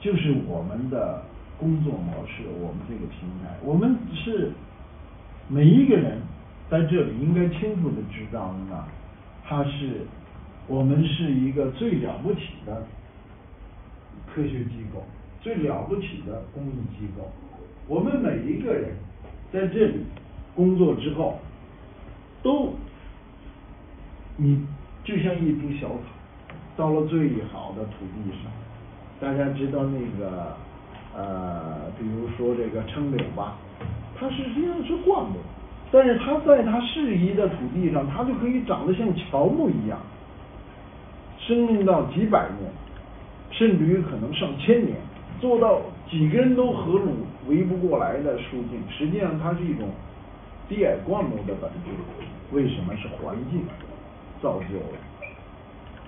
就是我们的工作模式，我们这个平台，我们是每一个人在这里应该清楚的知道呢，它是我们是一个最了不起的科学机构，最了不起的公益机构。我们每一个人在这里工作之后，都你就像一株小草，到了最好的土地上。大家知道那个呃，比如说这个称柳吧，它实际上是灌木，但是它在它适宜的土地上，它就可以长得像乔木一样，生命到几百年，甚至于可能上千年，做到几个人都合拢围不过来的树径。实际上，它是一种低矮灌木的本质。为什么是环境造就了？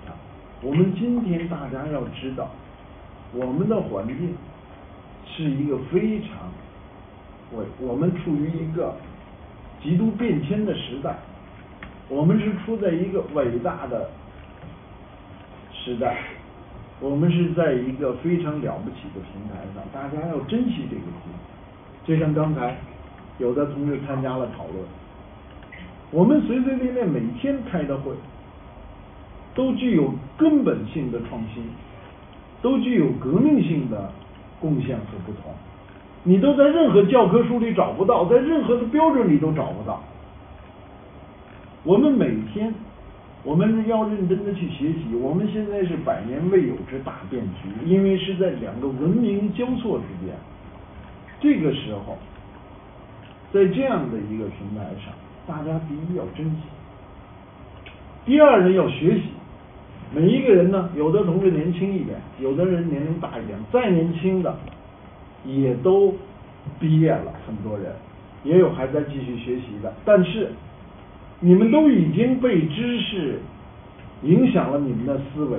啊，我们今天大家要知道。我们的环境是一个非常，我我们处于一个极度变迁的时代，我们是处在一个伟大的时代，我们是在一个非常了不起的平台上，大家要珍惜这个机会。就像刚才有的同志参加了讨论，我们随随便便每天开的会，都具有根本性的创新。都具有革命性的贡献和不同，你都在任何教科书里找不到，在任何的标准里都找不到。我们每天，我们要认真的去学习。我们现在是百年未有之大变局，因为是在两个文明交错之间。这个时候，在这样的一个平台上，大家第一要珍惜，第二呢要学习。每一个人呢，有的同志年轻一点，有的人年龄大一点，再年轻的也都毕业了，很多人也有还在继续学习的。但是你们都已经被知识影响了你们的思维，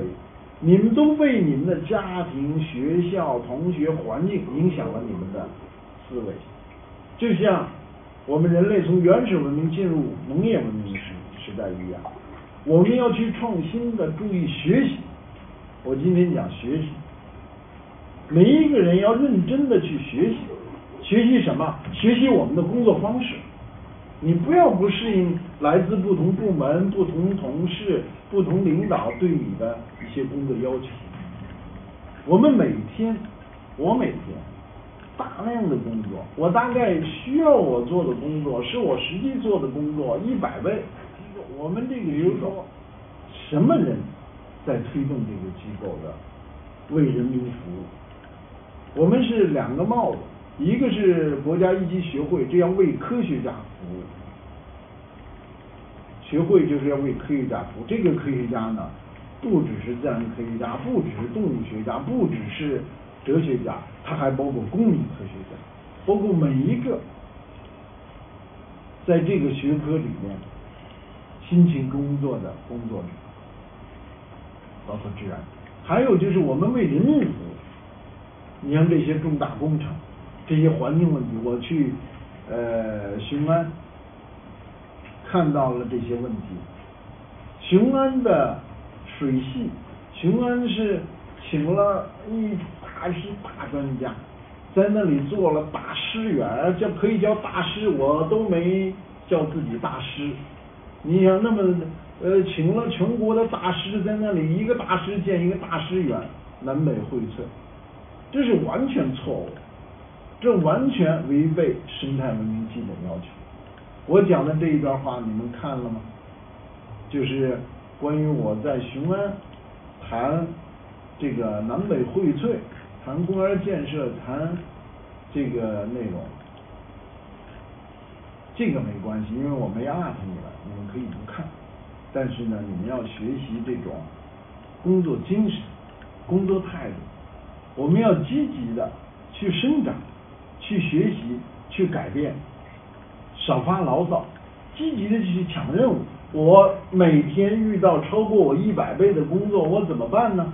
你们都被你们的家庭、学校、同学、环境影响了你们的思维。就像我们人类从原始文明进入农业文明时时代一样。我们要去创新的，注意学习。我今天讲学习，每一个人要认真的去学习。学习什么？学习我们的工作方式。你不要不适应来自不同部门、不同同事、不同领导对你的一些工作要求。我们每天，我每天大量的工作，我大概需要我做的工作，是我实际做的工作一百倍。我们这个比如说，什么人在推动这个机构的为人民服务？我们是两个帽子，一个是国家一级学会，这要为科学家服务。学会就是要为科学家服务。这个科学家呢，不只是自然科学家，不只是动物学家，不只是哲学家，他还包括公民科学家，包括每一个在这个学科里面。辛勤工作的工作者，包括治安，还有就是我们为人民服务。你像这些重大工程，这些环境问题，我去呃雄安看到了这些问题。雄安的水系，雄安是请了一大批大专家，在那里做了大师园，叫可以叫大师，我都没叫自己大师。你想那么呃，请了全国的大师在那里，一个大师建一个大师园，南北荟萃，这是完全错误，这完全违背生态文明基本要求。我讲的这一段话你们看了吗？就是关于我在雄安谈这个南北荟萃，谈公园建设，谈这个内容。这个没关系，因为我没 up 你了，你们可以不看。但是呢，你们要学习这种工作精神、工作态度。我们要积极的去生长、去学习、去改变，少发牢骚，积极的去抢任务。我每天遇到超过我一百倍的工作，我怎么办呢？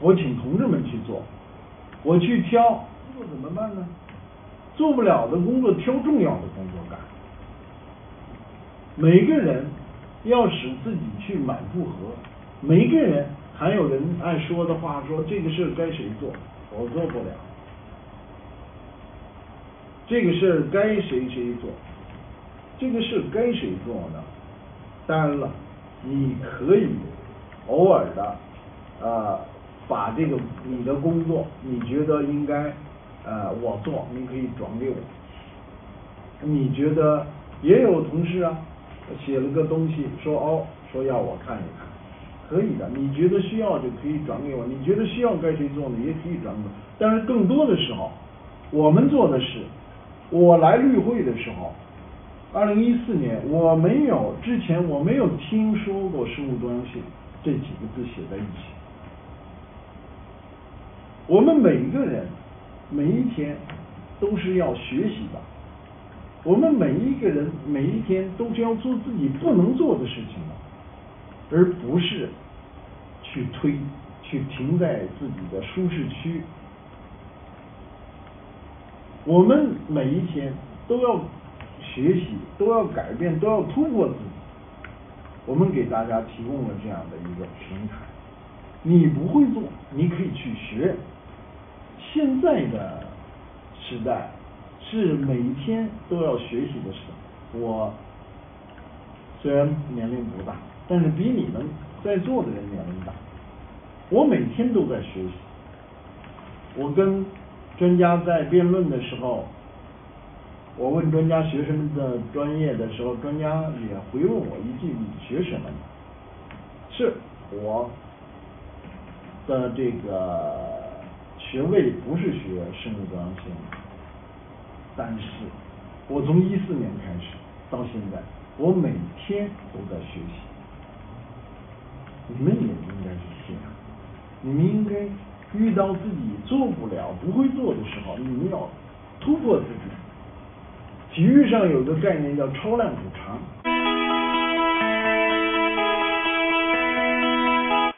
我请同志们去做，我去挑，工作怎么办呢？做不了的工作，挑重要的工作干。每个人要使自己去满负荷，每个人还有人爱说的话说这个事该谁做，我做不了。这个事该谁谁做，这个事该谁做呢？当然了，你可以偶尔的呃把这个你的工作你觉得应该呃我做，你可以转给我。你觉得也有同事啊写了个东西说哦说要我看一看，可以的，你觉得需要就可以转给我，你觉得需要该谁做呢也可以转给我。但是更多的时候，我们做的是。我来绿会的时候，二零一四年我没有之前我没有听说过生物多样性这几个字写在一起。我们每一个人每一天都是要学习的，我们每一个人每一天都是要做自己不能做的事情的，而不是去推去停在自己的舒适区。我们每一天都要学习，都要改变，都要突破自己。我们给大家提供了这样的一个平台，你不会做，你可以去学。现在的时代是每一天都要学习的时代。我虽然年龄不大，但是比你们在座的人年龄大。我每天都在学习。我跟。专家在辩论的时候，我问专家学什么的专业的时候，专家也回问我一句：“你学什么？”是我的这个学位不是学生物多样性，但是我从一四年开始到现在，我每天都在学习。你们也应该是这样，你们应该。遇到自己做不了、不会做的时候，你们要突破自己。体育上有个概念叫超量补。